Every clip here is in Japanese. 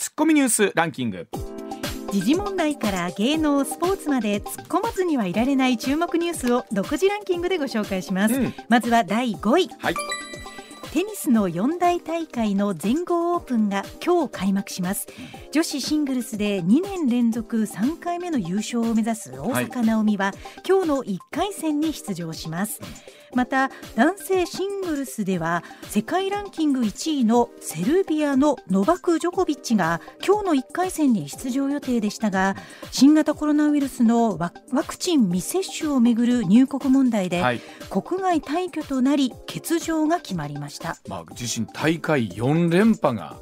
ツッコミニュースランキング。時事問題から芸能スポーツまで突っ込まずにはいられない注目ニュースを独自ランキングでご紹介します、うん、まずは第5位、はい、テニスの四大大会の全豪オープンが今日開幕します。女子シングルスで2年連続3回目の優勝を目指す大坂なおみは、はい、今日の1回戦に出場します、また男性シングルスでは世界ランキング1位のセルビアのノバク・ジョコビッチが今日の1回戦に出場予定でしたが新型コロナウイルスのワクチン未接種をめぐる入国問題で、はい、国外退去となり欠場が決まりました、まあ、自身大会4連覇が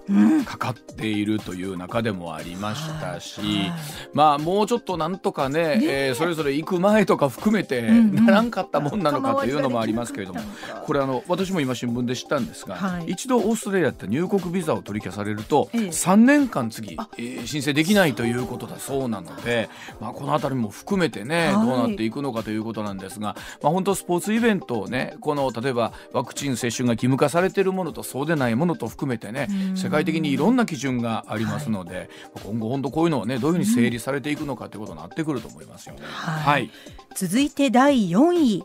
かかっているという中でもありましたし、うんはい、まあもうちょっとなんとかねね、えー、それぞれ行く前とか含めてならんかったもんなのかというのももありますけれども これあの私も今新聞で知ったんですが、はい、一度オーストラリアって入国ビザを取り消されると、ええ、3年間次、えー、申請できないということだ。そうなので、まあ、この辺りも含めてね、はい、どうなっていくのかということなんですが、まあ、本当スポーツイベントをねこの例えばワクチン接種が義務化されているものとそうでないものと含めてね世界的にいろんな基準がありますので、はい、今後本当こういうのをねどういうふうに整理されていくのかということになってくると思いますよね。はい、続いて第4位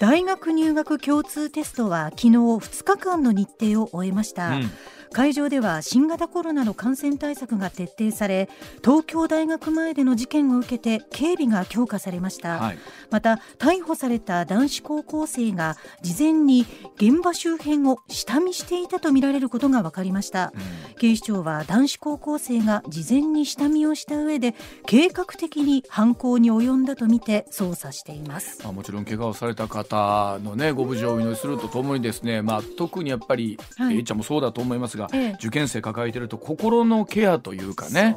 大学入学共通テストは昨日2日間の日程を終えました、うん。会場では新型コロナの感染対策が徹底され東京大学前での事件を受けて警備が強化されました、はい、また逮捕された男子高校生が事前に現場周辺を下見していたとみられることが分かりました、うん、警視庁は男子高校生が事前に下見をした上で計画的に犯行に及んだとみて捜査しています。まあ、もちろん怪我をされた方のねご無事をお祈りするとともにですねまあ特にやっぱり、はい、えいちゃんもそうだと思いますがが、ええ、受験生抱えてると心のケアというかね。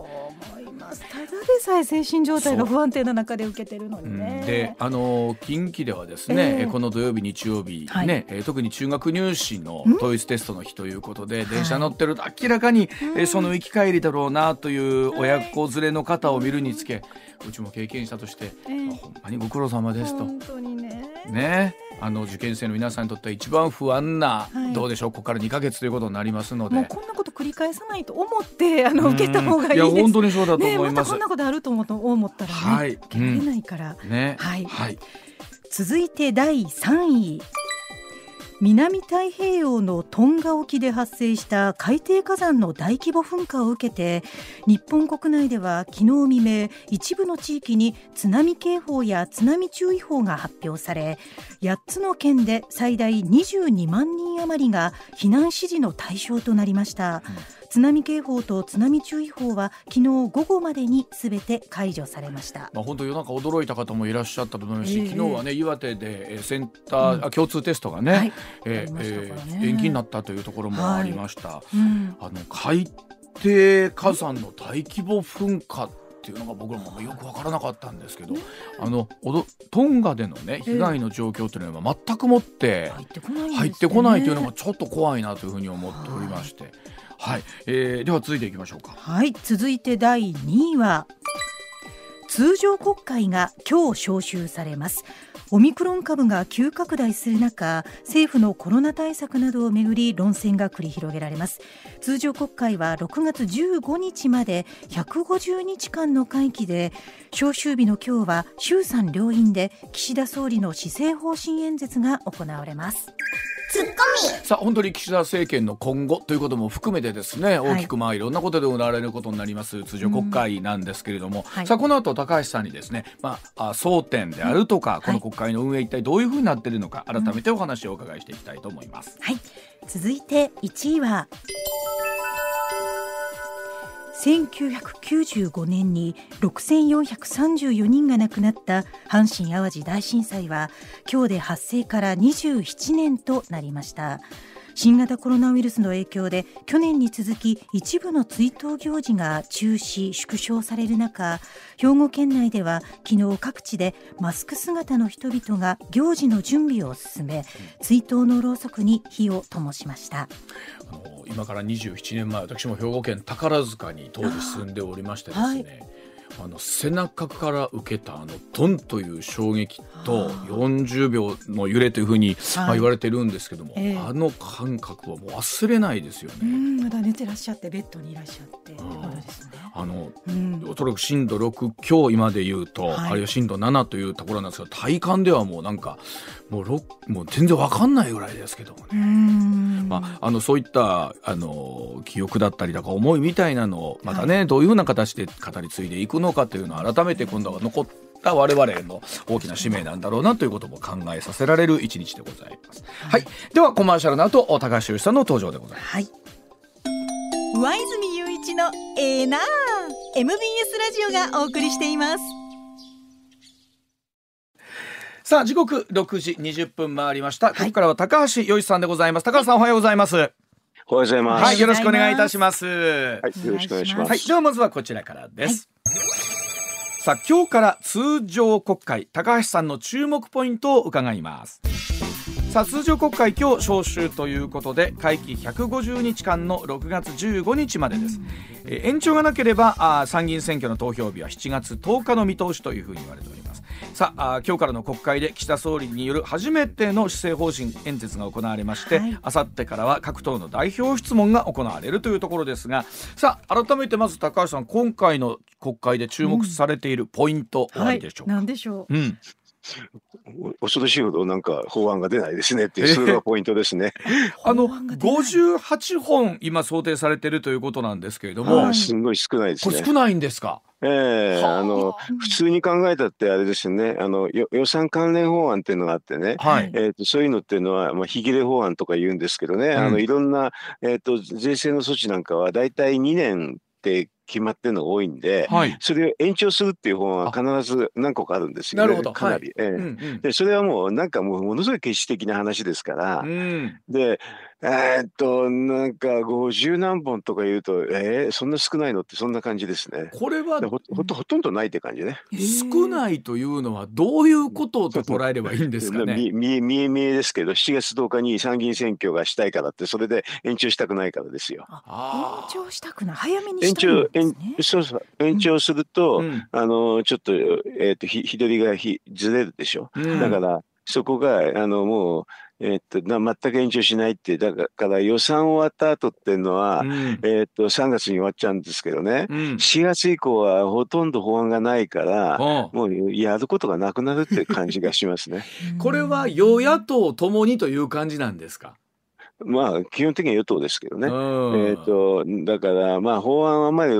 ただでさえ精神状態が不安定な中で受けてるのにね。うん、であの近畿ではですね、えー、この土曜日日曜日、はい、ね、え特に中学入試の統一テストの日ということで電車乗ってると明らかに、はい、その行き帰りだろうなという親子連れの方を見るにつけ、うちも経験者として、えー、ほんまにご苦労様ですと。本当にね。ねあの受験生の皆さんにとっては一番不安な、はい、どうでしょうここから2か月ということになりますので。もうこんなこと繰り返さないと思ってあの受けた方がいいです、いや本当にそうだと思います、ね、またこんなことあると思ったらね、はい、受けられないから、うん、ね。はい、はい、続いて第3位南太平洋のトンガ沖で発生した海底火山の大規模噴火を受けて日本国内では昨日未明一部の地域に津波警報や津波注意報が発表され8つの県で最大22万人余りが避難指示の対象となりました。うん津波警報と津波注意報は昨日午後までにすべて解除されました。まあ本当夜中驚いた方もいらっしゃったと思いますし、えー、昨日はね岩手でセンター、うん、共通テストがね、はい、えー、えー、延期になったというところもありました。はいうん、あの海底火山の大規模噴火っていうのが僕らもよく分からなかったんですけど、あのトンガでのね被害の状況というのは全くもって入ってこないというのがちょっと怖いなというふうに思っておりまして。はい、えー、では続いていきましょうか。はい。続いて第2位は通常国会が今日召集されます。オミクロン株が急拡大する中政府のコロナ対策などをめぐり論戦が繰り広げられます。通常国会は6月15日まで150日間の会期で召集日の今日は衆参両院で岸田総理の施政方針演説が行われます。ツッコミ。さあ本当に岸田政権の今後ということも含めてですね大きくまあいろんなことで行われることになります通常国会なんですけれども、はい、さあこの後高橋さんにですね、まあ、争点であるとか、この国会の運営一体どういうふうになっているのか改めてお話をお伺いしていきたいと思います。はい、続いて1位は1995年に6434人が亡くなった阪神・淡路大震災は今日で発生から27年となりました新型コロナウイルスの影響で去年に続き一部の追悼行事が中止縮小される中兵庫県内では昨日各地でマスク姿の人々が行事の準備を進め追悼のろうそくに火を灯しました。あの今から27年前私も兵庫県宝塚に当時住んでおりましてですね、はいあの背中から受けたあのドンという衝撃と40秒の揺れというふうに、まあ、言われてるんですけども、はいえ。ー、あの感覚はもう忘れないですよね。まだ寝てらっしゃってベッドにいらっしゃってあの、うん、おそらく震度6強今で言うと、はい、あるいは震度7というところなんですが体感ではもうなんかもうもう全然わかんないぐらいですけどもね。まあ、あのそういったあの記憶だったりとか思いみたいなのをまたね、はい、どういうふうな形で語り継いでいくのかというのを改めて今度は残った我々の大きな使命なんだろうなということも考えさせられる一日でございます。はい、はい、ではコマーシャルの後高橋由さんの登場でございます。はい。上泉雄一のエーナー MBS ラジオがお送りしています。さあ時刻6時20分回りました、はい、ここからは高橋洋一さんでございます。高橋さんおはようございます。おはようございます、はい、よろしくお願いいたします。はい、よろしくお願いします。はい、ではまずはこちらからです、はい、さあ今日から通常国会。高橋さんの注目ポイントを伺いますさあ通常国会今日召集ということで会期150日間の6月15日までです、え延長がなければあ参議院選挙の投票日は7月10日の見通しというふうに言われております。さあ今日からの国会で岸田総理による初めての施政方針演説が行われまして、あさってからは各党の代表質問が行われるというところですがさあ改めてまず高橋さん今回の国会で注目されているポイント、うでしょうか、はい、何でしょう、うん恐ろしいほどなんか法案が出ないですねっていう、それがポイントですね。あの、58本今想定されてるということなんですけれども。すごい少ないですね。少ないんですか。ええー、あの、普通に考えたってあれですよね、あの、予算関連法案っていうのがあってね、はい、えっ、と、そういうのっていうのは、まあ、非切れ法案とか言うんですけどね、うん、あの、いろんな、えっ、ー、と、税制の措置なんかは、大体2年って決まってるのが多いんで、はい、それを延長するっていう本は必ず何個かあるんですよね。なるほど。かなり。はい、ええ、うんうん、で、それはもうなんかもうものすごい決史的な話ですから、うん、で、えー、っと、なんか50何本とか言うと、えー、そんな少ないのってそんな感じですね。これはほほほとんどないって感じね。少ないというのはどういうことと捉えればいいんですかね？見え見え見えですけど、7月10日に参議院選挙がしたいからって、それで延長したくないからですよ。延長したくない早めにしたいんですね。延長そうそう延長すると、うん、あのちょっとえっ、ー、とひ日取りがひずれるでしょ。うん、だからそこがあのもうえっと、全く延長しないって、だから予算終わった後っていうのは、うん、えっと、3月に終わっちゃうんですけどね、うん、4月以降はほとんど法案がないから、もうやることがなくなるって感じがしますね。これは与野党ともにという感じなんですか？まあ、基本的には与党ですけどね。えっ、ー、と、だから、まあ、法案はあまり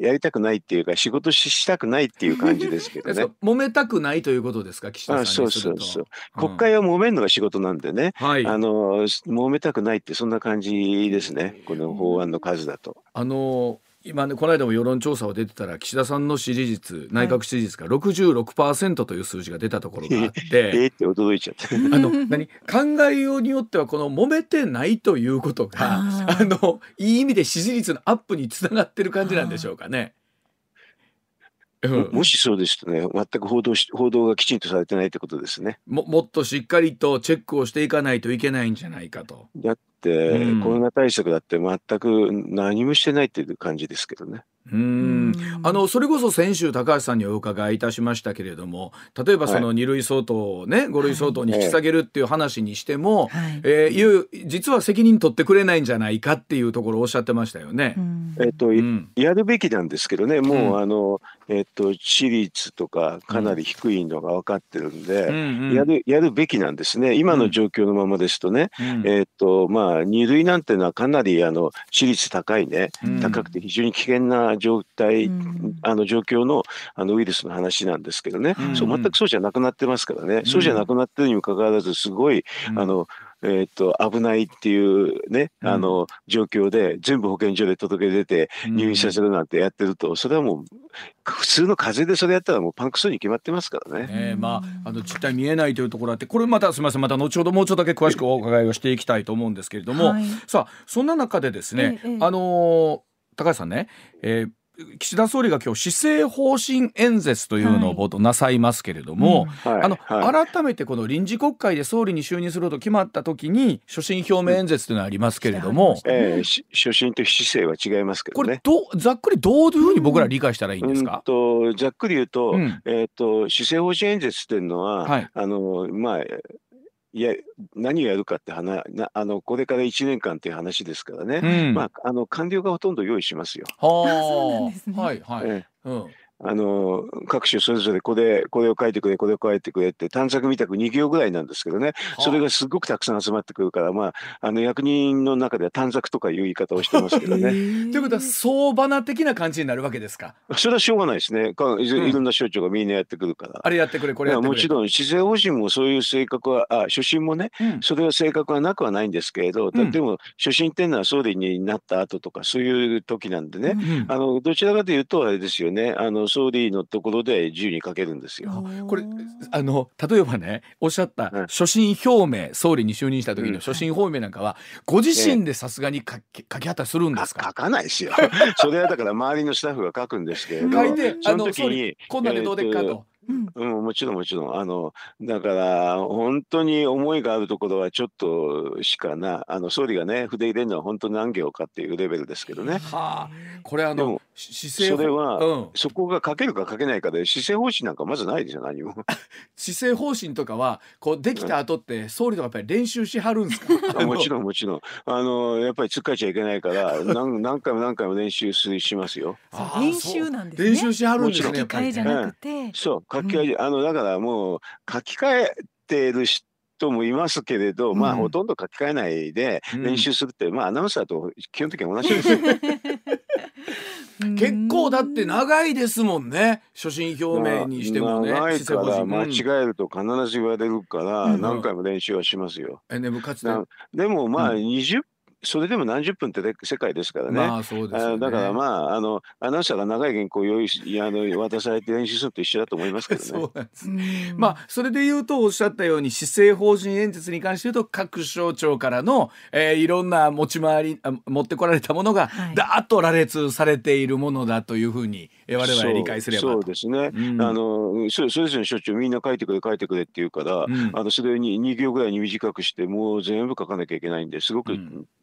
やりたくないっていうか、仕事ししたくないっていう感じですけどね。揉めたくないということですか、岸田さんそうそうそう。国会は揉めるのが仕事なんでね、はい、あの、揉めたくないって、そんな感じですね、この法案の数だと。あの今ねこの間も世論調査を出てたら岸田さんの支持率内閣支持率が66%という数字が出たところがあって、えー、って驚いちゃったあの何？考えようによってはこの揉めてないということがあのいい意味で支持率のアップにつながってる感じなんでしょうかね。ももしそうですとね、全く報道し報道がきちんとされてないってことですね。ももっとしっかりとチェックをしていかないといけないんじゃないかと。だって、うん、コロナ対策だって全く何もしてないっていう感じですけどね。うん。あのそれこそ先週高橋さんにお伺いいたしましたけれども例えばその2類相当をね、はい、5類相当に引き下げるっていう話にしても、はい、えー、いう実は責任取ってくれないんじゃないかっていうところをおっしゃってましたよね。えっと、うん、やるべきなんですけどね。もう、うん、あのえっと私立とかかなり低いのが分かってるんで、うん。うん、やるやるべきなんですね。今の状況のままですとね、えっとまあ2類なんていうのはかなりあの私立高いね。高くて非常に危険な状態、うん、あの状況のあのウイルスの話なんですけどね、うん、そう全くそうじゃなくなってますからね、そうじゃなくなってるにもかかわらずすごい、あのえー、と危ないっていうね、あの状況で全部保健所で届け出て入院させるなんてやってると、それはもう普通の風邪でそれやったらもうパンクするに決まってますからね。えー、まああの実態見えないというところあってこれまたすみませんまた後ほどもうちょっとだけ詳しくお伺いをしていきたいと思うんですけれども、はい、さあそんな中でですね、ええ、あのー、高橋さんね、えー岸田総理が今日施政方針演説というのを冒頭なさいますけれども、はい。うん、あの、はい、改めてこの臨時国会で総理に就任すると決まった時に所信表明演説というのはありますけれども、うん、えー、所信と姿勢は違いますけど、ね、これどざっくりどういうふうに僕ら理解したらいいんですか、うん、とざっくり言うと,、えーと、施政方針演説っていうのは、はい、あのまあいや何をやるかって話なあのこれから1年間っていう話ですからね、うん、まあ、あの官僚がほとんど用意しますよ。はあ、はいはい、え。うんあの各種それぞれこれこれを書いてくれこれを書いてくれって短冊みたく2行ぐらいなんですけどね。それがすごくたくさん集まってくるからまああの役人の中では短冊とかいう言い方をしてますけどね。ということは相場な的な感じになるわけですか？それはしょうがないですね。いろんな省庁がみんなやってくるから。うん、あれやってくれこれやってくれ。もちろん施政方針もそういう性格はあ初心もね、うん、それは性格はなくはないんですけれど、うん、でも初心っていうのは総理になった後とかそういう時なんでね、あのどちらかというとあれですよね。あの総理のところろで自由に書けるんですよ。これあの例えばねおっしゃった所信表明、総理に就任した時の所信表明なんかは、ご自身でさすがに書き書きはったりするんですか？書かないですよ。それはだから周りのスタッフが書くんですけれど書いてその時にこんなんでどうでっかと。うん、もちろんもちろん。あの、だから、本当に思いがあるところはちょっとしかな、あの、総理がね、筆入れるのは本当何行かっていうレベルですけどね。はあ、これあの、姿勢それは、うん、そこが書けるか書けないかで、姿勢方針なんかまずないですよ、何も。姿勢方針とかは、こう、できた後って、総理とかやっぱり練習しはるんですか？もちろんもちろん。あの、やっぱりつっかえちゃいけないから、何何回も何回も練習しますよ。練習なんですね。練習しはるんですね。書き換えじゃなくて。そう、書き換え、あの、だからもう、書き換えてる人、人もいますけれど、うん、まあほとんど書き換えないで練習するって、うん、まあアナウンサーと基本的に同じです 結構だって長いですもんね。所信表明にしてもね長いから間違えると必ず言われるから何回も練習はしますよ。えね、かつで。もまあ20それでも何十分って世界ですからね。まあそうですねだからまああのアナウンサーが長い原稿を用意しあの渡されて練習すると一緒だと思いますけどね。そうなんです。まあそれで言うとおっしゃったように施政方針演説に関して言うと各省庁からの、えー、いろんな持ち回りあ持ってこられたものが、はい、だーっと羅列されているものだというふうに我々理解すれば。そうですね、うん、あのそれそれぞれの所長みんな書いてくれ書いてくれって言うから、うん、あのそれに2行ぐらいに短くしてもう全部書かなきゃいけないんです。ごく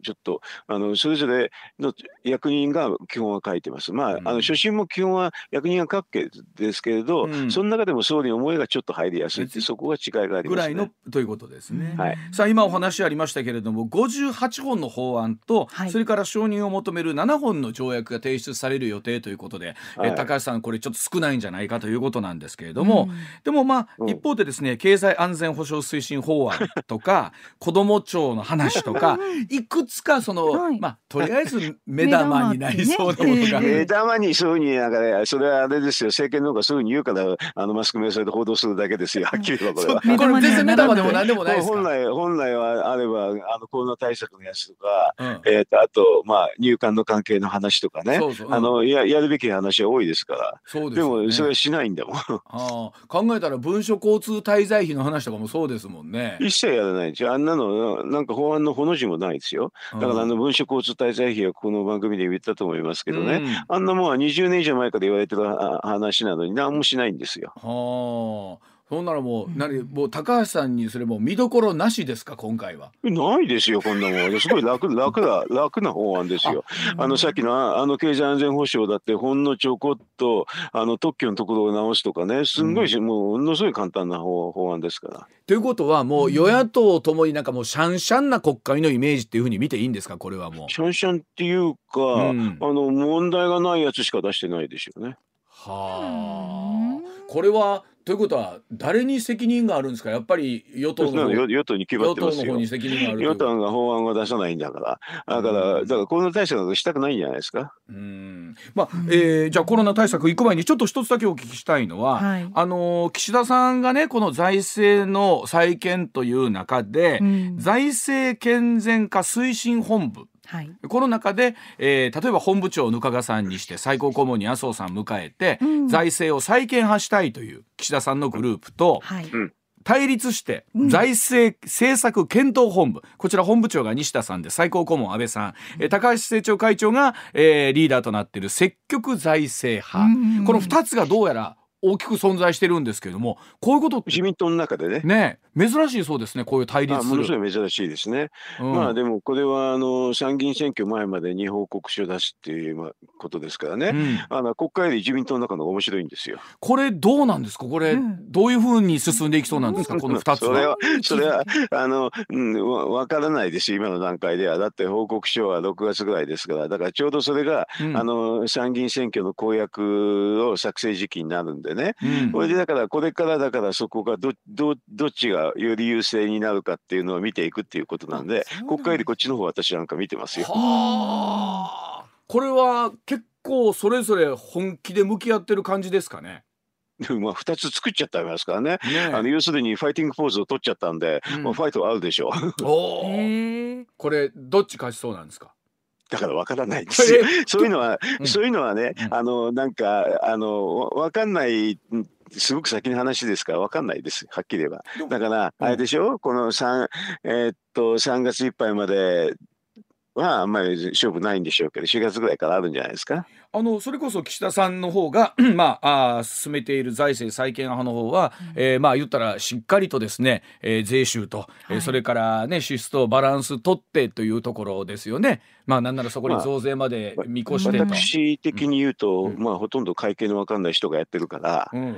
ちょっと、あのそれぞれの役人が基本は書いてます。まあ、あの初心も基本は役人が書くけですけれど、その中でも総理の思いがちょっと入りやすいってそこが違いがあります、ね、ぐらいのということですね。はい、さあ今お話ありましたけれども58本の法案と、はい、それから承認を求める7本の条約が提出される予定ということで、はい、え高橋さんこれちょっと少ないんじゃないかということなんですけれども、うん、でもまあ、うん、一方でですね経済安全保障推進法案とか子ども庁の話とかいくつかその、はい、まあとりあえず目玉になりそうなものが、目玉に。そういうふうになんかねそれはあれですよ。政権の方がそういうふうに言うからあのマスコミはそれで報道するだけですよ。はっきり言えばこれは。これ全然目玉でも何でもないです本来本来はあればあのコロナ対策のやつとか、うん、えっ、ー、とあとまあ入管の関係の話とかね。そうそう、うん、あのややるべき話は多いですからそうです、ね、でもそれはしないんだもん。あ考えたら文書交通滞在費の話とかもそうですもんね。一切やらないんですよあんなのなんか法案のほの字もないですよ。だからあの文書交通滞在費はこの番組で言ったと思いますけどね、うん、あんなもんは20年以上前から言われてる話なのに何もしないんですよ。はあそんならもう、何もう高橋さんにすれば見どころなしですか今回は。ないですよこんなもん。すごい楽 楽な楽な法案ですよ。あのさっきのあの経済安全保障だってほんのちょこっとあの特許のところを直すとかねすんごい、うん、もうものすごい簡単な法法案ですから。ということはもう与野党ともになんかもうシャンシャンな国会のイメージっていうふうに見ていいんですかこれはもう。シャンシャンっていうか、うん、あの問題がないやつしか出してないですよね。はあ。これはということは誰に責任があるんですか？やっぱり与党の与党に決まってますよ。与党が法案を出さないんだから。だからだからコロナ対策したくないんじゃないですか？うん。まあ、えー、じゃあコロナ対策行く前にちょっと一つだけお聞きしたいのは、はい、あの岸田さんがねこの財政の再建という中で、うん、財政健全化推進本部はい、この中で、えー、例えば本部長を額賀さんにして最高顧問に麻生さん迎えて、うん、財政を再建派したいという岸田さんのグループと、はい、対立して財政政策検討本部、こちら本部長が西田さんで最高顧問安倍さん、え高橋政調会長が、えー、リーダーとなっている積極財政派、この2つがどうやら大きく存在してるんですけれどもこういうこと自民党の中でね。ね珍しいそうですねこういう対立。ものすごい珍しいですね、うん、まあでもこれはあの参議院選挙前までに報告書出すっていうことですからね、うん、あの国会より自民党の中の面白いんですよ。これどうなんですか？これ、うん、どういうふうに進んでいきそうなんですか？この2つそれはそれは あの、うん、わからないです今の段階では。だって報告書は6月ぐらいですから。だからちょうどそれが、あの参議院選挙の公約を作成時期になるんでね、これでだからこれからだからそこがどどどっちがより優勢になるかっていうのを見ていくっていうことなんで国会よりこっちの方私なんか見てますよ。これは結構それぞれ本気で向き合ってる感じですかね。まあ2つ作っちゃってますからね、ねあの要するにファイティングポーズを取っちゃったんで、うん、もうファイトはあるでしょう。おこれどっち勝ちそうなんですか？だからわからないですよ。そういうのは、うん、そういうのはね、あのなんかあのわかんないすごく先の話ですから分かんないです。はっきり言えば。だからあれでしょ、うん、この3えー、っと3月いっぱいまではあんまり勝負ないんでしょうけど4月ぐらいからあるんじゃないですか？あのそれこそ岸田さんの方が まああ進めている財政再建派の方は、うん、えー、まあ言ったらしっかりとですね、えー、税収と、はい、えー、それからね支出とバランス取ってというところですよね。まあなんならそこに増税まで見越してと、まあ、私的に言うと、うん、まあほとんど会計の分かんない人がやってるから。うん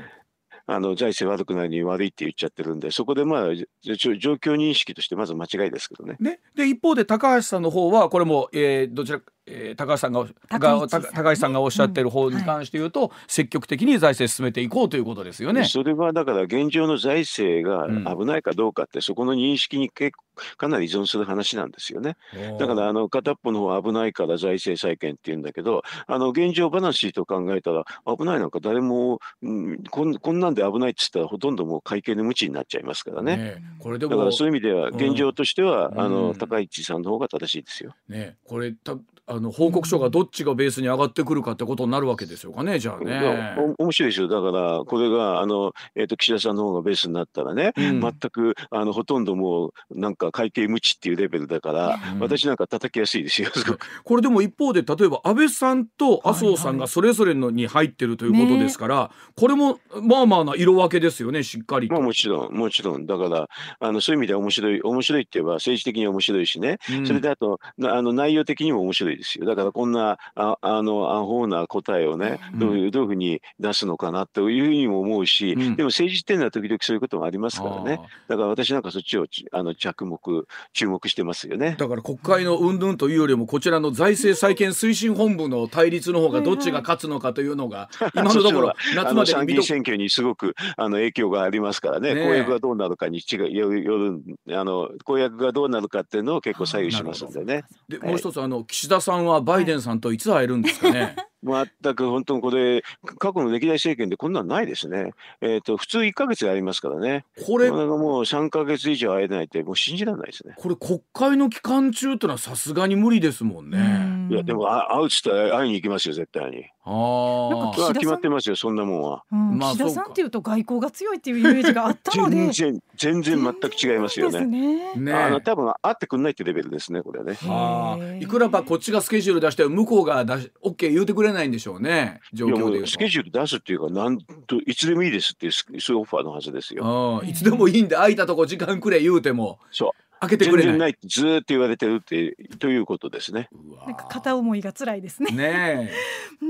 あの財政悪くないに悪いって言っちゃってるんでそこでまあ状況認識としてまず間違いですけどね。ねで一方で高橋さんの方はこれも、えー、どちらえー、高橋さんが高橋さんがおっしゃってる方に関して言うと、うんはい、積極的に財政進めていこうということですよね。それはだから現状の財政が危ないかどうかって、うん、そこの認識に結かなり依存する話なんですよね。だからあの片っぽの方危ないから財政再建っていうんだけどあの現状バランスシート考えたら危ないなんか誰も、うん、こんこんなんで危ないっつったらほとんどもう会計の無知になっちゃいますからね。ねこれでもだからそういう意味では現状としては、あの高市さんの方が正しいですよ。ねこれたあの報告書がどっちがベースに上がってくるかってことになるわけですよかねじゃあね。面白いですよだからこれがあの、えーと、岸田さんの方がベースになったらね、うん、全くあのほとんどもうなんか会計無知っていうレベルだから、うん、私なんか叩きやすいですよ。これでも一方で例えば安倍さんと麻生さんがそれぞれのに入ってるということですから、はいはい、これもまあまあな色分けですよねしっかりまあもちろんもちろん。だからあのそういう意味では面白い面白いって言えば政治的に面白いしね、うん、それであとあの内容的にも面白いですよ。だからこんななああのアホな答えをね、どういうどういうふうに出すのかなというふうにも思うし、うん、でも政治っていうのは時々そういうこともありますからね。だから私なんかそっちをあの着目注目してますよね。だから国会の云々というよりもこちらの財政再建推進本部の対立の方がどっちが勝つのかというのが今のところ夏まで参議院選挙にすごくあの影響がありますからね、ね、公約がどうなるかに違うよるあの公約がどうなるかっていうのを結構左右しますんでね。でもう一つあの岸田さんさんはバイデンさんといつ会えるんですかね？全く本当にこれ過去の歴代政権でこんなんないですね。えっ、ー、と普通1か月ありますからね。これもう3か月以上会えないってもう信じられないですね。これ国会の期間中ってのはさすがに無理ですもんね。いやでも会うっつったら会いに行きますよ絶対に。ああ決まってますよそんなもんは。うん、まあ、岸田さんっていうと外交が強いっていうイメージがあったので。全然全然全く違いますよね。ねねあの多分会ってくんないってレベルですねこれね。ああいくらばこっちがスケジュール出して向こうが出し OK 言うてくれないんでしょうね状況でスケジュール出すっていうかなんといつでもいいですっていうそういうオファーのはずですよ。いつでもいいんで空いたとこ時間くれ言うても。そう。開けてくれない。ずっと言われてるってということですね。なんか片思いが辛いですね。ね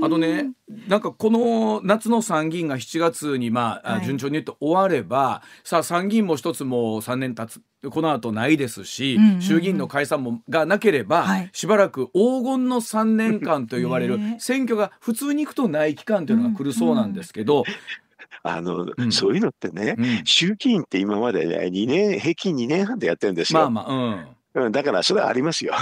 あとね、なんかこの夏の参議院が7月にまあ、はい、順調に言って終われば、さあ参議院も一つもう3年経つ。この後ないですし、うんうんうん、衆議院の解散もがなければ、はい、しばらく黄金の3年間と言われる選挙が普通に行くとない期間というのが来るそうなんですけど、あの、うん、そういうのってね、うん、衆議院って今までね、2年、平均2年半でやってるんですよ。まあまあ、うん。だからそれはありますよ。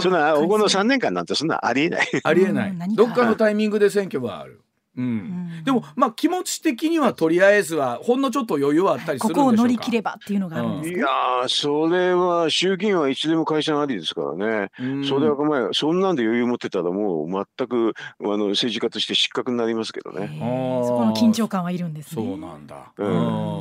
そんな黄金の3年間なんてそんなありえない。ありえない。どっかのタイミングで選挙はある。うん、でもまあ気持ち的にはとりあえずはほんのちょっと余裕はあったりするんでしょうか？ここを乗り切ればっていうのがあるんです、ね。うん、いやそれは衆議院はいつでも解散ありですからね、うん、それは前そんなんで余裕持ってたらもう全くあの政治家として失格になりますけどね。そこの緊張感はいるんです、ね、そうなんだ、う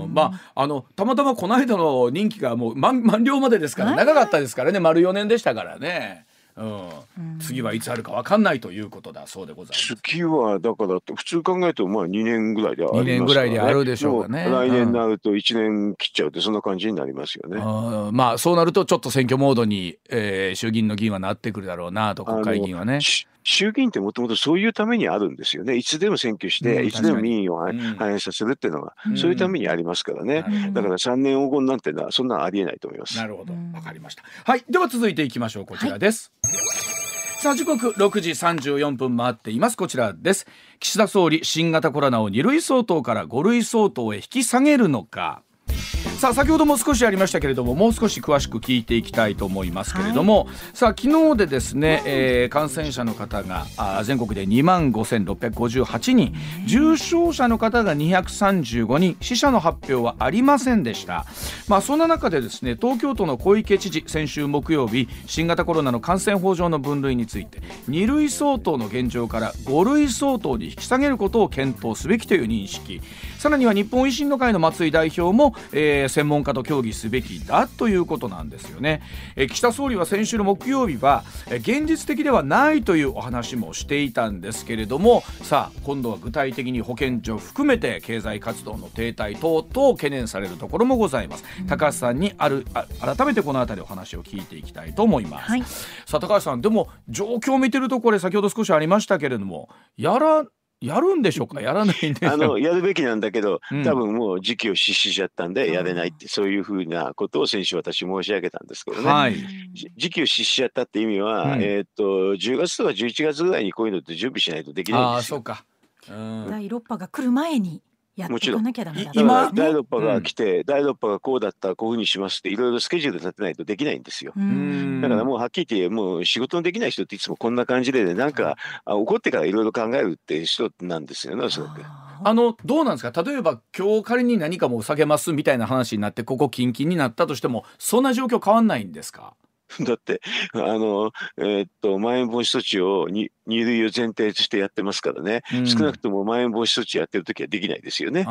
ん、まああのたまたまこの間の任期がもう満満了までですから長かったですからね。丸4年でしたからね。うん、次はいつあるか分かんないということだそうでございます。次はだから普通考えるとまあ2年ぐらいでありますから、ね、2年ぐらいであるでしょうかね。来年になると1年切っちゃうってそんな感じになりますよね。うん、まあそうなるとちょっと選挙モードに、えー、衆議院の議員はなってくるだろうなと国会議員はね。衆議院ってもともとそういうためにあるんですよね。いつでも選挙して、うん、いつでも民意を反映させるっていうのが、うん、そういうためにありますからね。うん、だから3年黄金なんてのはそんなありえないと思います。なるほど。わかりました。はい。では続いていきましょう。こちらです。はいさあ時刻6時34分回っています。こちらです。岸田総理新型コロナを2類相当から5類相当へ引き下げるのか。さあ先ほども少しありましたけれどももう少し詳しく聞いていきたいと思いますけれども、はい、さあ昨日でですね、えー、感染者の方があ全国で2万5658人重症者の方が235人死者の発表はありませんでした。まあそんな中でですね東京都の小池知事先週木曜日新型コロナの感染法上の分類について2類相当の現状から5類相当に引き下げることを検討すべきという認識。さらには日本維新の会の松井代表も、えー専門家と協議すべきだということなんですよね、え岸田総理は先週の木曜日は、え現実的ではないというお話もしていたんですけれどもさあ今度は具体的に保健所を含めて経済活動の停滞等々懸念されるところもございます、うん、高橋さんにある改めてこの辺りお話を聞いていきたいと思います、はい、さあ高橋さんでも状況を見てるとこれ先ほど少しありましたけれどもやらやるんでしょうか？やらないんであのやるべきなんだけど、多分もう時期を失しちゃったんでやれないって、そういうふうなことを先週私申し上げたんですけどね、はい、時期を失しちゃったって意味は、うん、えっ、と10月とか11月ぐらいにこういうのって準備しないとできないんですよ。あそうか。第6波が来る前にやっていかなきゃダメだ、ね、今第6波が来て、うん、第6波がこうだったらこういうふうにしますっていろいろスケジュール立てないとできないんですよ。だからもうはっきり言ってもう仕事のできない人っていつもこんな感じで、ね、なんか、うん、怒ってからいろいろ考えるって人なんですよねすごく。あのどうなんですか？例えば今日仮に何かも下げますみたいな話になってここ近々になったとしてもそんな状況変わんないんですか？だって、あの、えー、っと、まん延防止措置を2類を前提としてやってますからね、うん、少なくともまん延防止措置やってる時はできないですよね。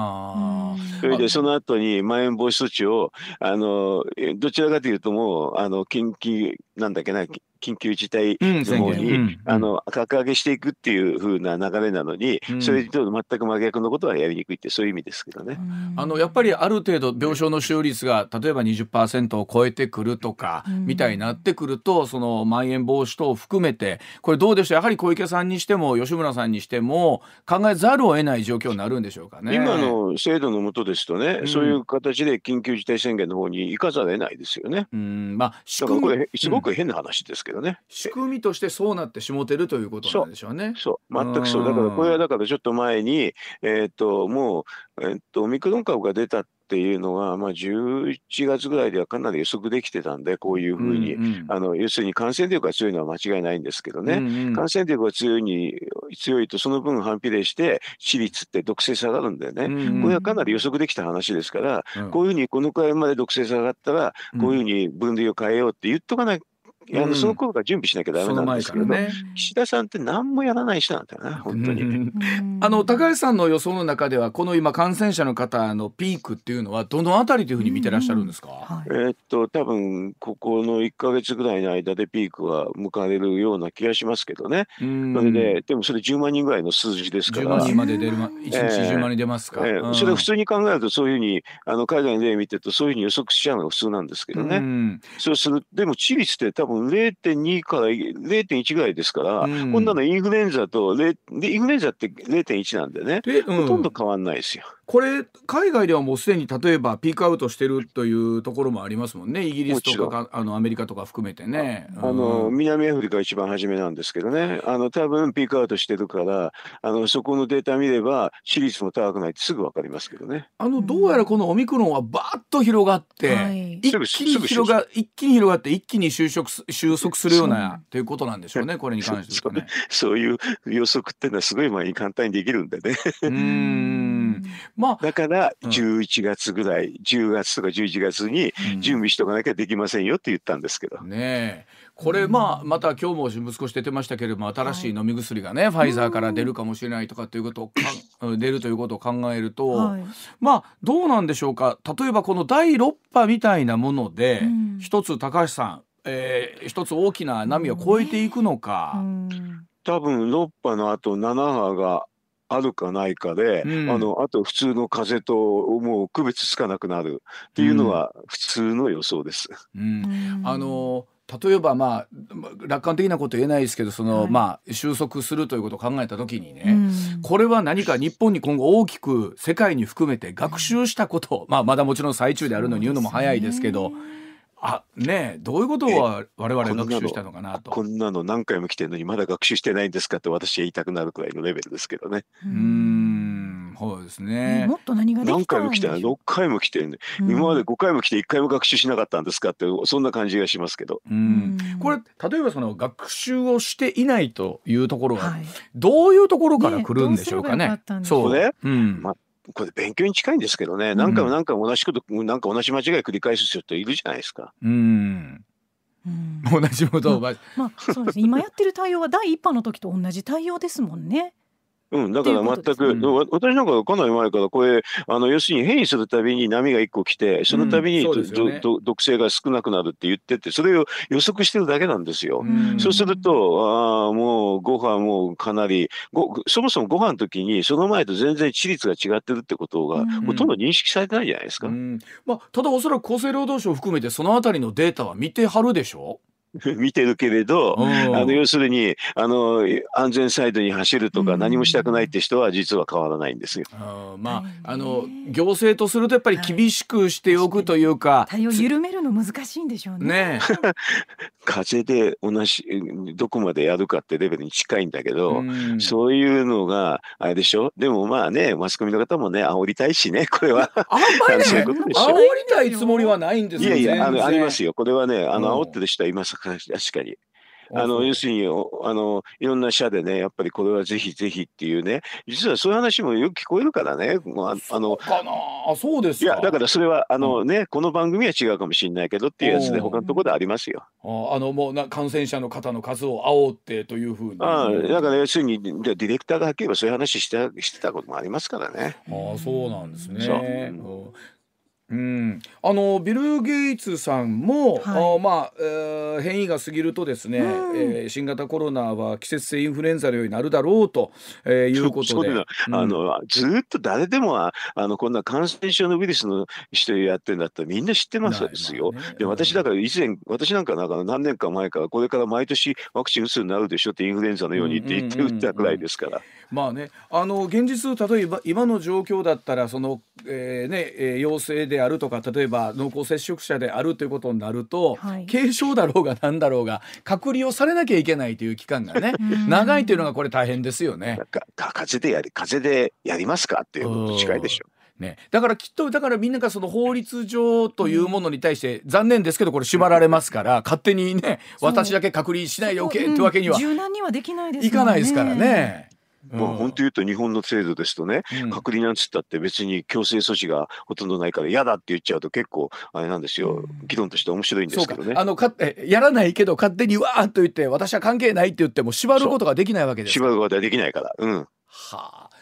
それで、その後にまん延防止措置を、あの、どちらかというともう、あの、緊急、なんだっけな、緊急事態の方に、うん、あの格上げしていくっていうふうな流れなのに、うん、それと全く真逆のことはやりにくいってそういう意味ですけどね。あのやっぱりある程度病床の使用率が例えば20%を超えてくるとか、みたいになってくるとそのまん延防止等を含めてこれどうでしょう？やはり小池さんにしても吉村さんにしても考えざるを得ない状況になるんでしょうかね。今の制度のもとですとね、そういう形で緊急事態宣言の方に行かざるを得ないですよね。うんまあ、だからこれすごく変な話ですけどね。仕組みとしてそうなってしもてるということなんでしょうね。そう全くそうだからこれはだからちょっと前に、えー、っともう、えー、っとオミクロン株が出たっていうのは、まあ、11月ぐらいではかなり予測できてたんで、こういうふうに、うんうん、あの要するに感染力が強いのは間違いないんですけどね、うんうん、感染力が強いに強いと、その分反比例して、私立って毒性下がるんだよね、うんうん、これはかなり予測できた話ですから、うん、こういうふうにこのくらいまで毒性下がったら、こういうふうに分類を変えようって言っとかないあのその頃から準備しなきゃダメなんですけど、ね、岸田さんって何もやらない人なんだよな、本当に。あの高橋さんの予想の中では、この今、感染者の方のピークっていうのは、どのあたりというふうに見てらっしゃるんですか、はい、えー、っと、多分ここの1か月ぐらいの間でピークは迎えるような気がしますけどね、それで、でもそれ10万人ぐらいの数字ですから。10万人まで出る、1日10万人出ますか？えー、それ普通に考えると、そういうふうに、あの海外の例見てると、そういうふうに予測しちゃうのが普通なんですけどね。そうするでも、致率って多分0.2 0から0.1ぐらいですから、うん、こんなのインフルエンザと、でインフルエンザって0.1なんでね、うん、ほとんど変わんないですよ。これ海外ではもうすでに例えばピークアウトしてるというところもありますもんね。イギリスとかあのアメリカとか含めてね。あの南アフリカ一番初めなんですけどね。あの多分ピークアウトしてるからあのそこのデータ見れば私立も高くないってすぐ分かりますけどね。あのどうやらこのオミクロンはバーッと広がって、はい、一気に広が一気に広がって一気に就職収束するようなということなんでしょうねこれに関してはね。そういう予測っていうのはすごい前に簡単にできるんでね。うん。まあだから11月ぐらい、うん、10月とか11月に準備しとかなきゃできませんよって言ったんですけど、うん、ねこれまあまた今日も息子して出てましたけれども新しい飲み薬がね、はい、ファイザーから出るかもしれないとかっていうことを出るということを考えると、はい、まあどうなんでしょうか。例えばこの第6波みたいなもので、うん、一つ高橋さん、えー、一つ大きな波を越えていくのか。うん、多分6波の後7波があるかないかで、うん、あのあと普通の風邪ともう区別つかなくなるっていうのは普通の予想です。うん、あの例えばまあ楽観的なこと言えないですけどその、はい、まあ収束するということを考えた時にね、うん、これは何か日本に今後大きく世界に含めて学習したこと、まあ、まだもちろん最中であるのに言うのも早いですけど。あねどういうことは我々学習したのかなと。こんなの何回も来てるのにまだ学習してないんですかって私は言いたくなるくらいのレベルですけどね。うんそうですね、もっと何が何回も来て6回も来てるんで、うん、今まで5回も来て1回も学習しなかったんですかってそんな感じがしますけど。うん。これ例えばその学習をしていないというところは、どういうところから来るんでしょうかね。ねそうね、うん。まあこれ勉強に近いんですけどね、何回も何回も同じこと、なんか同じ間違い繰り返す人いるじゃないですか。うん。うん、同じことを、まあ、まあ、そうです今やってる対応は第一波の時と同じ対応ですもんね。うん、だから全く、うん、私なんかかなり前からこれあの要するに変異するたびに波が1個来てそのたびに、うんね、毒性が少なくなるって言っててそれを予測してるだけなんですよ。うん、そうするとあもうご飯もかなりごそもそもご飯の時にその前と全然致率が違ってるってことが、ほとんど認識されてないじゃないですか。まあ、ただおそらく厚生労働省を含めてそのあたりのデータは見てはるでしょ？見てるけれど、あの要するにあの安全サイドに走るとか何もしたくないって人は実は変わらないんですよ。まああの行政とするとやっぱり厳しくしておくというか、対応緩めるの難しいんでしょうね。ね 風で同じどこまでやるかってレベルに近いんだけど、そういうのがあれでしょ？でもまあねマスコミの方もね煽りたいしねこれは。あんま りね煽りたいつもりはないんですよ。いやいやあのありますよ。これはねあの煽ってる人はいます確かに。あの要するにあのいろんな社でねやっぱりこれはぜひぜひっていうね実はそういう話もよく聞こえるからね。ああのかな。そうですいやだからそれはあのね、うん、この番組は違うかもしれないけどっていうやつで他のところでありますよ。ああのもうな感染者の方の数を煽ってというふうに。あだから要するにディレクターがはっきりそういう話してしてたこともありますからね。あそうなんですね。う。んうん、あのビル・ゲイツさんも、はい、あまあ、えー、変異が過ぎるとですね、うん、えー、新型コロナは季節性インフルエンザのようになるだろうと、えー、いうことで、うん、あのずっと誰でもあのこんな感染症のウイルスの人やってるんだったらみんな知ってますですよ。ね、で私だから以前私なんかなんか何年か前からこれから毎年ワクチン打つようになるでしょってインフルエンザのようにって言って打ったくらいですから。まあね。あの現実例えば今の状況だったらその、えー、ね、えー、陽性であるとか例えば濃厚接触者であるということになると、はい、軽症だろうが何だろうが隔離をされなきゃいけないという期間がね長いというのがこれ大変ですよね。か風邪でやり風邪でやりますかっていうことと近いでしょ。ね、だからきっとだからみんながその法律上というものに対して残念ですけどこれ縛られますから勝手にね私だけ隔離しないでおけってわけには柔軟にはできないですいかないですからね。もう本当言うと日本の制度ですとね、うん、隔離なんつったって別に強制措置がほとんどないから嫌だって言っちゃうと結構あれなんですよ、議論として面白いんですけどね。あのかやらないけど勝手にわーっと言って私は関係ないって言っても縛ることができないわけです縛ることはできないから。うん。はあ。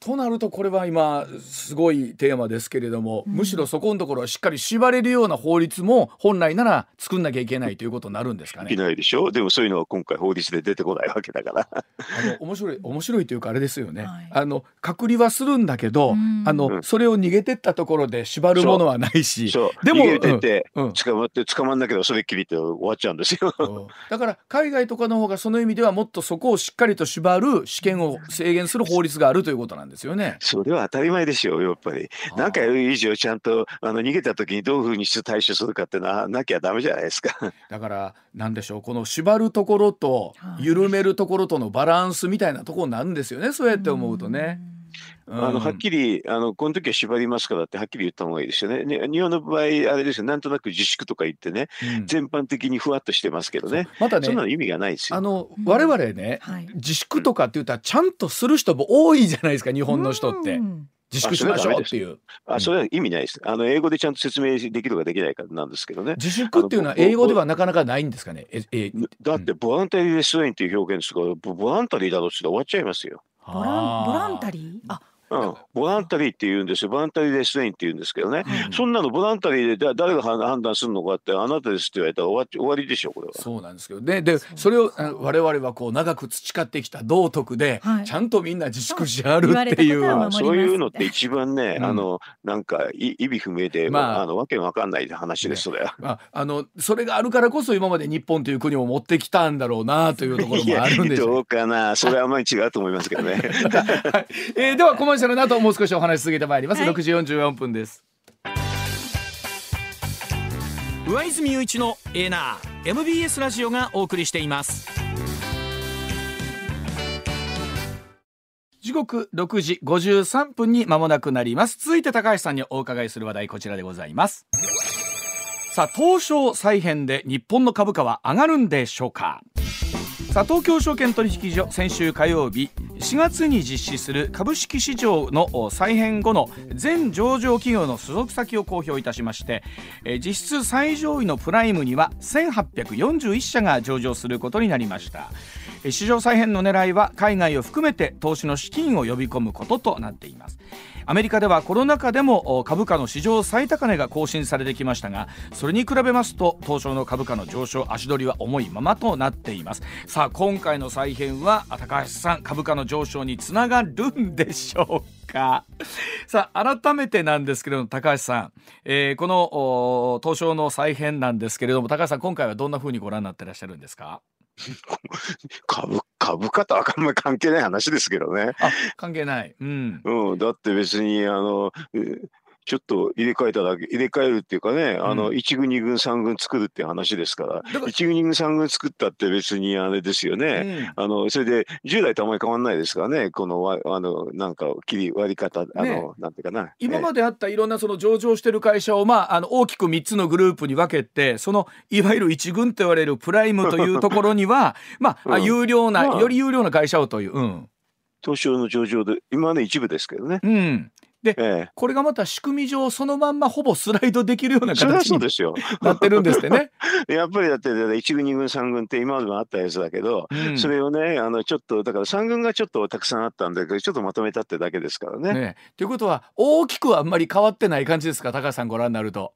となるとこれは今すごいテーマですけれども、うん、むしろそこのところはしっかり縛れるような法律も本来なら作んなきゃいけないということになるんですかね。いけないでしょ？でもそういうのは今回法律で出てこないわけだから。あの面白い面白いというかあれですよね。はい、あの隔離はするんだけど、うん、あの、それを逃げてったところで縛るものはないし、でも逃げてって、うん、捕まって捕まんなければそれっきりって終わっちゃうんですよ。だから海外とかの方がその意味ではもっとそこをしっかりと縛る試験を制限する法律があるということなんですよね。それは当たり前でしょうやっぱり。何か以上ちゃんとあの逃げた時にどういうふうにして対処するかってななきゃダメじゃないですか。だからなんでしょうこの縛るところと緩めるところとのバランスみたいなところになるんですよねそうやって思うとね。あのはっきりあのこの時は縛りますからってはっきり言った方がいいですよね。ね日本の場合あれですよなんとなく自粛とか言ってね、うん、全般的にふわっとしてますけどね。またねそんなの意味がないですよ。あの我々ね、うん、自粛とかって言ったらちゃんとする人も多いじゃないですか日本の人って。うん自粛しましょうっていう。あ、それは意味ないです。あの英語でちゃんと説明できるかできないかなんですけどね。自粛っていうのは英語ではなかなかないんですかね？ええだってボランタリーレストレインっていう表現ですから、ボランタリーだろって終わっちゃいますよ。ボランボランタリー？あ、うん、ボランタリーって言うんですよ。ボランタリーレストレインって言うんですけどね。そんなのボランタリーで誰が判断するのかって、あなたですって言われたら終わ終わりでしょ、これは。そうなんですけどね。で、それを我々はこう長く培ってきた道徳で、はい、ちゃんとみんな自粛しあるっていう。そういうのって一番ね、うん、あの、なんか意味不明で、まあ、あの、わけわかんない話です、それは。まあ、あの、それがあるからこそ今まで日本という国を持ってきたんだろうなというところもあるんでしょう。どうかな。それはあんまり違うと思いますけどね。はい、えー、ではコマーシャルの後もう少しお話し続けてまいります、はい、6時44分です。上泉雄一のエーナー MBS ラジオがお送りしています。時刻6時53分に間もなくなります。続いて高橋さんにお伺いする話題こちらでございます。さあ東証再編で日本の株価は上がるんでしょうか。さあ東京証券取引所先週火曜日4月に実施する株式市場の再編後の全上場企業の所属先を公表いたしまして実質最上位のプライムには1841社が上場することになりました。市場再編の狙いは海外を含めて投資の資金を呼び込むこととなっています。アメリカではコロナ禍でも株価の史上最高値が更新されてきましたがそれに比べますと東証の株価の上昇足取りは重いままとなっています。さあ今回の再編は高橋さん株価の上昇につながるんでしょうか さあ改めてなんですけれども高橋さん、えー、この東証の再編なんですけれども高橋さん今回はどんなふうにご覧になってらっしゃるんですか？株株価とはあんまり関係ない話ですけどね。関係ない。うん。うん、だって別にあのちょっと入れ替えただけ入れ替えるっていうかね、あの1軍2軍3軍作るっていう話ですから1軍2軍3軍作ったって別にあれですよね、うん、あのそれで従来とあまり変わらないですからね。このあのなんか切り割り方あの、ね、なんていうかな。今まであったいろんなその上場してる会社を、まあ、あの大きく3つのグループに分けてそのいわゆる1軍と言われるプライムというところには まあ、うん、有料な、まあ、より有料な会社をという。うん。東証の上場で今はね一部ですけどね。うん、で、ええ、これがまた仕組み上そのまんまほぼスライドできるような形になってるんですってね。やっぱりだって1軍2軍3軍って今までもあったやつだけど、うん、それをねあのちょっとだから3軍がちょっとたくさんあったんだけどちょっとまとめたってだけですからね。ねということは大きくはあんまり変わってない感じですか？高橋さんご覧になると。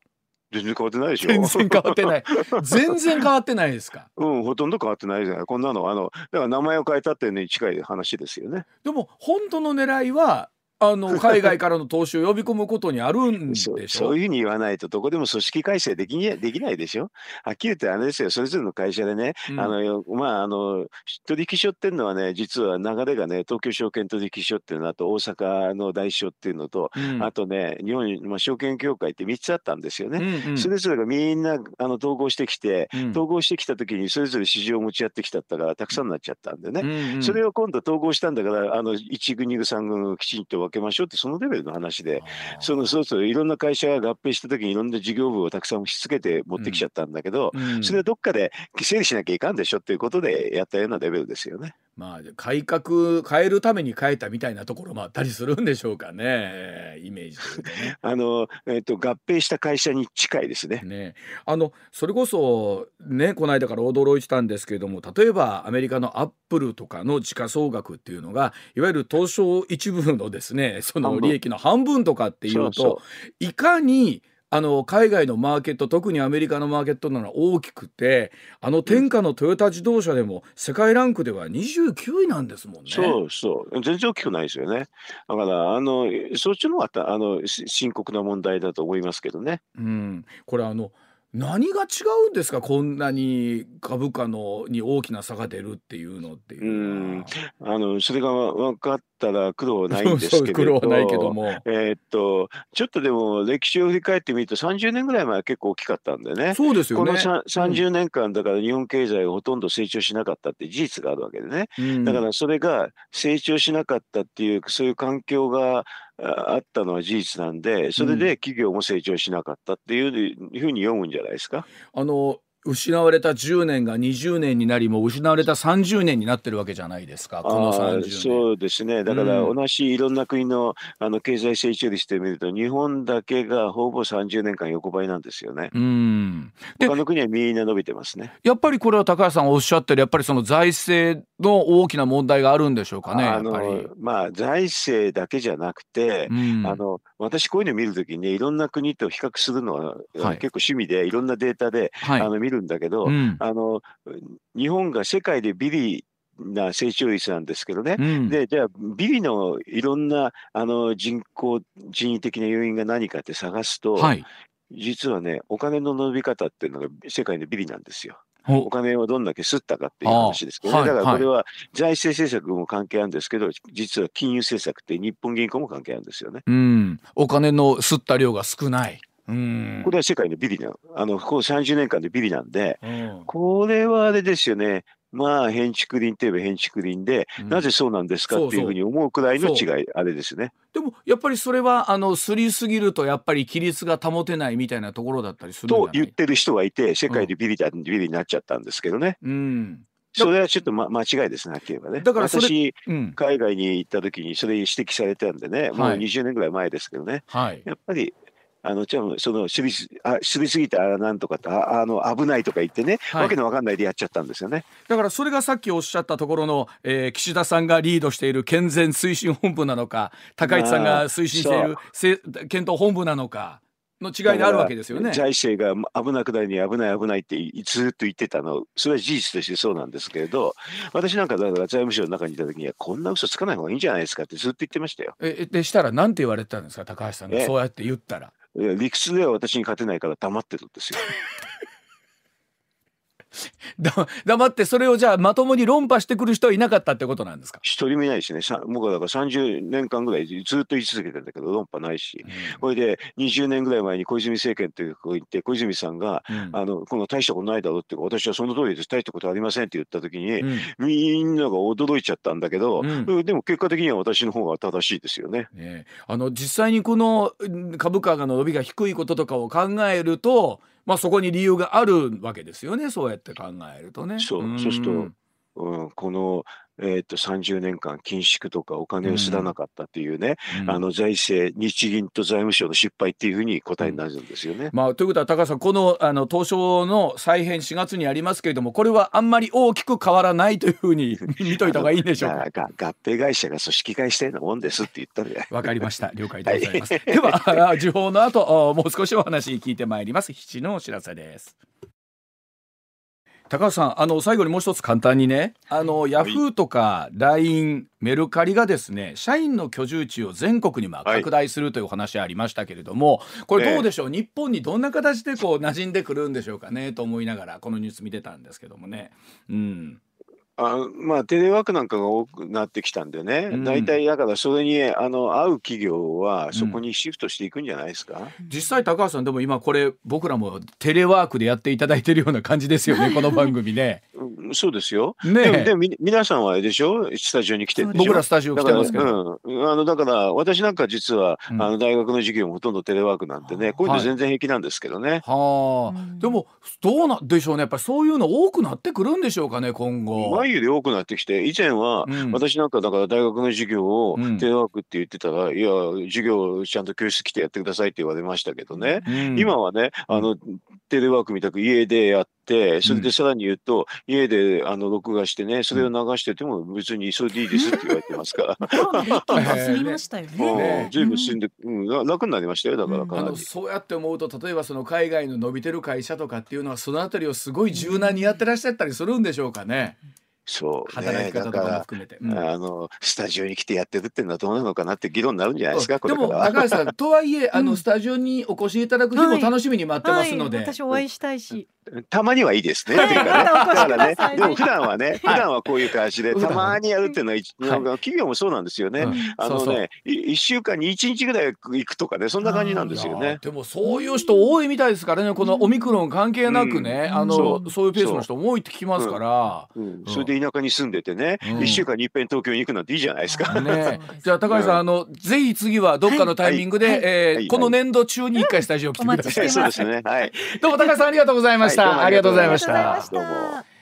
全然変わってないでしょ。全然変わってない。全然変わってないですか？うん、ほとんど変わってないじゃない。こんなの、あの、だから名前を変えたっていうのに近い話ですよね。でも、本当の狙いは、あの 海外からの投資を呼び込むことにあるんでしょ？そういうふうに言わないとどこでも組織改正でき できないでしょ？はっきり言ってあれですよそれぞれの会社でね、うん、あのまああの取引所っていうのはね実は流れがね東京証券取引所っていうのと大阪の代所っていうのと、うん、あとね日本、まあ、証券協会って3つあったんですよね、うんうん、それぞれがみんなあの統合してきて、うん、統合してきた時にそれぞれ市場を持ち合ってきたからたくさんになっちゃったんでね、うんうん、それを今度統合したんだからあの1軍2軍3軍をきちんと分けましょうってそのレベルの話で、そのそうそういろんな会社が合併した時にいろんな事業部をたくさん押し付けて持ってきちゃったんだけど、うん。うん、それはどっかで整理しなきゃいかんでしょっていうことでやったようなレベルですよね。まあ、改革変えるために変えたみたいなところもあったりするんでしょうかねイメージとね。あの、えーと、合併した会社に近いですね。ねあのそれこそねこの間から驚いてたんですけれども例えばアメリカのアップルとかの時価総額っていうのがいわゆる東証一部のですねその利益の半分とかっていうといかにあの海外のマーケット特にアメリカのマーケットなら大きくてあの天下のトヨタ自動車でも世界ランクでは29位なんですもんね。そうそう全然大きくないですよね。だからあのそっちの方があの深刻な問題だと思いますけどね。うん、これあの何が違うんですか？こんなに株価のに大きな差が出るっていうのっていううん。あのそれが分かっったら苦労ないんですけれど。ないけども。えー、っとちょっとでも歴史を振り返ってみると30年ぐらい前は結構大きかったんでね。そうですよね。この30年間だから日本経済がほとんど成長しなかったって事実があるわけでね、うん、だからそれが成長しなかったっていうそういう環境があったのは事実なんでそれで企業も成長しなかったっていうふうに読むんじゃないですか？あの失われた10年が20年になりも失われた30年になってるわけじゃないですかこの30年。そうですね。だから同じいろんな国のあの経済成長率で見ると日本だけがほぼ30年間横ばいなんですよね。うん。他の国はみんな伸びてますね。やっぱりこれは高橋さんおっしゃってるやっぱりその財政の大きな問題があるんでしょうかね。あのまあ財政だけじゃなくて、うん、あの私こういうの見るときにいろんな国と比較するのは、はい、結構趣味でいろんなデータで、はい、あの見るるんだけど、うん、あの日本が世界でビリな成長率なんですけどね、うん、でじゃあビリのいろんなあの人口人為的な要因が何かって探すと、はい、実はねお金の伸び方っていうのが世界のビリなんですよ。お金をどんだけ吸ったかっていう話ですけどね。だからこれは財政政策も関係あるんですけど、実は金融政策って日本銀行も関係あるんですよね。うん。お金の吸った量が少ない。これは世界のビリなあの、この30年間でビリなんで、うん、これはあれですよね。まあ、変築林といえば変築林で、うん、なぜそうなんですかっていうふうに思うくらいの違い、あれですね。でも、やっぱりそれは、あの、すりすぎると、やっぱり規律が保てないみたいなところだったりすると言ってる人がいて、世界でビリだ、うん、ビリになっちゃったんですけどね。うん。それはちょっと、ま、間違いですね、はっきり言えばね。だから私、うん、海外に行った時にそれ指摘されたんでね、もう20年ぐらい前ですけどね、はい、やっぱりあの、ちょその、守備す、あ、守備すぎてあなんとかあ、あの、危ないとか言ってね、はい、わけのわかんないでやっちゃったんですよね。だからそれがさっきおっしゃったところの、えー、岸田さんがリードしている健全推進本部なのか、高市さんが推進している検討本部なのか。の違いであるわけですよね。財政が危なくないに危ない危ないってずっと言ってたの、それは事実としてそうなんですけれど、私なんかだから財務省の中にいた時には、こんな嘘つかない方がいいんじゃないですかってずっと言ってましたよ。え、でしたら、なんて言われたんですか、高橋さんが、そうやって言ったら。理屈では私に勝てないから黙ってるんですよ。だ黙ってそれをじゃあまともに論破してくる人はいなかったってことなんですか？一人もいないしね。僕はだから30年間ぐらいずっと言い続けてんだけど論破ないし、うん、これで20年ぐらい前に小泉政権っていう言って小泉さんが、うん、あのこの大したことないだろうって私はその通りです。大したことありませんって言った時に、うん、みんなが驚いちゃったんだけど、でも結果的には私の方が正しいですよね。ねあの実際にこの株価の伸びが低いこととかを考えるとまあそこに理由があるわけですよね。そうやって考えるとね。そう、そうすると、うん、このえー、と30年間緊縮とかお金を吸らなかったっていうね、うん、あの財政日銀と財務省の失敗っていうふうに答えになるんですよね。まあ、ということは高橋さんこのあの東証の再編4月にありますけれどもこれはあんまり大きく変わらないというふうに 見といた方がいいんでしょうか？合併会社が組織化したようなもんですって言ったんでわかりました。了解でございます。はい、では時報の後もう少しお話聞いてまいります。七のお知らせです。高橋さんあの最後にもう一つ簡単にねあの、ヤフーとか LINE メルカリがですね社員の居住地を全国にまあ拡大するという話ありましたけれども、これどうでしょう、日本にどんな形でこう馴染んでくるんでしょうかね？と思いながらこのニュース見てたんですけどもね。うんあまあ、テレワークなんかが多くなってきたんでね、大体だからそれにあの合う企業はそこにシフトしていくんじゃないですか、うん、実際高橋さんでも今これ僕らもテレワークでやっていただいてるような感じですよね この番組ね。そうですよ。ねでもでも皆さんはあれでしょ？スタジオに来て僕らスタジオ来てますけど。うん、あのだから私なんか実は、うん、あの大学の授業もほとんどテレワークなんでね、こういうの全然平気なんですけどね。はあ、でもどうなんでしょうね。やっぱりそういうの多くなってくるんでしょうかね今後。前より多くなってきて以前は、私なんかだから大学の授業をテレワークって言ってたら、いや授業ちゃんと教室来てやってくださいって言われましたけどね、今はねあのテレワークみたく家でやって、それでさらに言うと、うん、家であの録画してね、それを流してても別にそれでいいですって言われてますから。進みましたよね。随分進んで、うん、楽になりましたよ、だからかなり。そうやって思うと、例えばその海外の伸びてる会社とかっていうのは、そのあたりをすごい柔軟にやってらっしゃったりするんでしょうかね。そう、ね、働き方とかも含めて、うん、あのスタジオに来てやってるっていうのはどうなのかなって議論になるんじゃないですかでも高橋さんとはいえあのスタジオにお越しいただく日も楽しみに待ってますので、はい。はい、私お会いしたいし、たまにはいいですね。だからね、でも普段はね、普段はこういう感じで、たまにやるっていうのは、企業もそうなんですよね。あのね、一週間に一日ぐらい行くとかね、そんな感じなんですよね。でもそういう人多いみたいですからね、このオミクロン関係なくね、あのそう。いうペースの人多いって聞きますから。それで田舎に住んでてね、一週間に一遍東京に行くなんていいじゃないですか。ね、じゃあ高橋さん、あのぜひ次はどっかのタイミングで、えこの年度中に一回スタジオ来てください。そうですね。はい。どうも高橋さんありがとうございました。ありがとうございました。どうも。